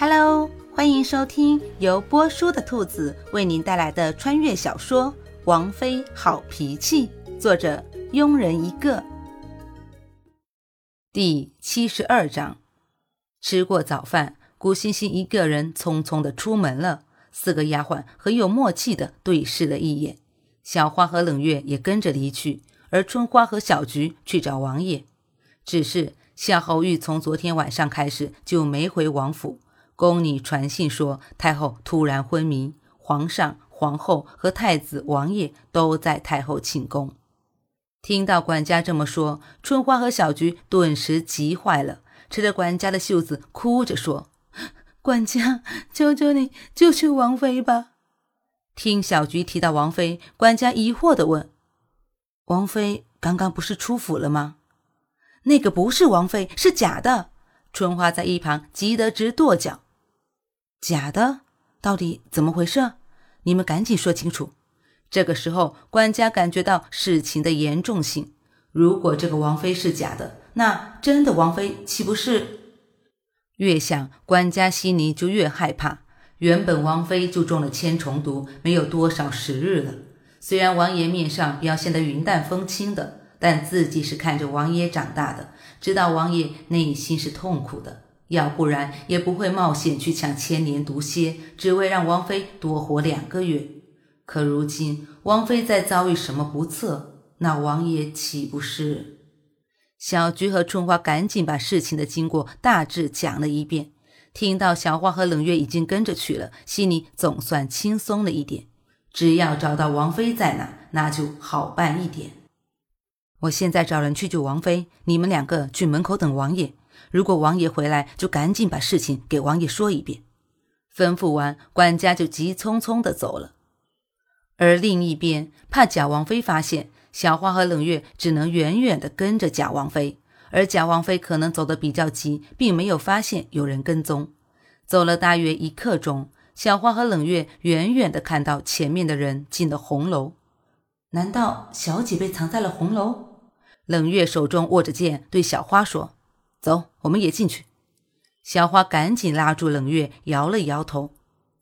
Hello，欢迎收听由波叔的兔子为您带来的穿越小说《王妃好脾气》，作者庸人一个。第七十二章，吃过早饭，顾欣欣一个人匆匆的出门了。四个丫鬟很有默契的对视了一眼，小花和冷月也跟着离去，而春花和小菊去找王爷。只是夏侯玉从昨天晚上开始就没回王府。宫女传信说，太后突然昏迷，皇上、皇后和太子、王爷都在太后寝宫。听到管家这么说，春花和小菊顿时急坏了，扯着管家的袖子，哭着说：“管家，求求你救救王妃吧！”听小菊提到王妃，管家疑惑地问：“王妃刚刚不是出府了吗？”“那个不是王妃，是假的。”春花在一旁急得直跺脚。假的，到底怎么回事？你们赶紧说清楚。这个时候，管家感觉到事情的严重性。如果这个王妃是假的，那真的王妃岂不是？越想，管家心里就越害怕。原本王妃就中了千虫毒，没有多少时日了。虽然王爷面上表现得云淡风轻的，但自己是看着王爷长大的，知道王爷内心是痛苦的。要不然也不会冒险去抢千年毒蝎，只为让王妃多活两个月。可如今王妃再遭遇什么不测，那王爷岂不是？小菊和春花赶紧把事情的经过大致讲了一遍。听到小花和冷月已经跟着去了，心里总算轻松了一点。只要找到王妃在哪，那就好办一点。我现在找人去救王妃，你们两个去门口等王爷。如果王爷回来，就赶紧把事情给王爷说一遍。吩咐完，管家就急匆匆的走了。而另一边，怕贾王妃发现，小花和冷月只能远远的跟着贾王妃。而贾王妃可能走得比较急，并没有发现有人跟踪。走了大约一刻钟，小花和冷月远远的看到前面的人进了红楼。难道小姐被藏在了红楼？冷月手中握着剑，对小花说。走，我们也进去。小花赶紧拉住冷月，摇了摇头：“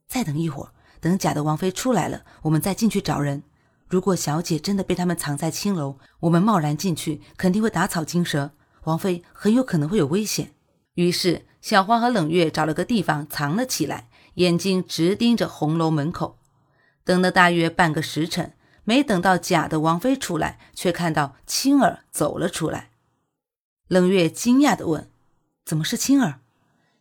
再等一会儿，等假的王妃出来了，我们再进去找人。如果小姐真的被他们藏在青楼，我们贸然进去，肯定会打草惊蛇，王妃很有可能会有危险。”于是，小花和冷月找了个地方藏了起来，眼睛直盯着红楼门口。等了大约半个时辰，没等到假的王妃出来，却看到青儿走了出来。冷月惊讶地问：“怎么是青儿？”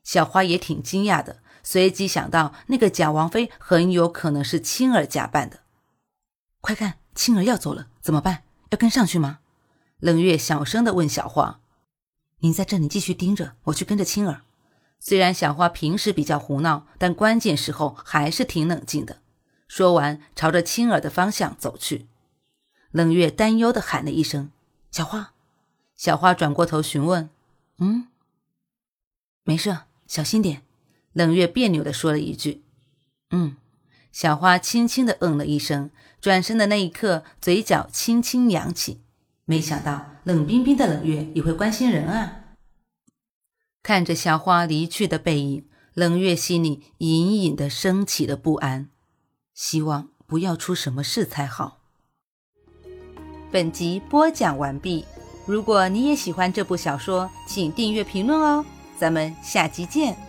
小花也挺惊讶的，随即想到那个假王妃很有可能是青儿假扮的。快看，青儿要走了，怎么办？要跟上去吗？冷月小声地问小花：“你在这里继续盯着，我去跟着青儿。”虽然小花平时比较胡闹，但关键时候还是挺冷静的。说完，朝着青儿的方向走去。冷月担忧地喊了一声：“小花。”小花转过头询问：“嗯，没事，小心点。”冷月别扭的说了一句：“嗯。”小花轻轻的嗯了一声，转身的那一刻，嘴角轻轻扬起。没想到冷冰冰的冷月也会关心人啊！看着小花离去的背影，冷月心里隐隐的升起了不安，希望不要出什么事才好。本集播讲完毕。如果你也喜欢这部小说，请订阅、评论哦！咱们下集见。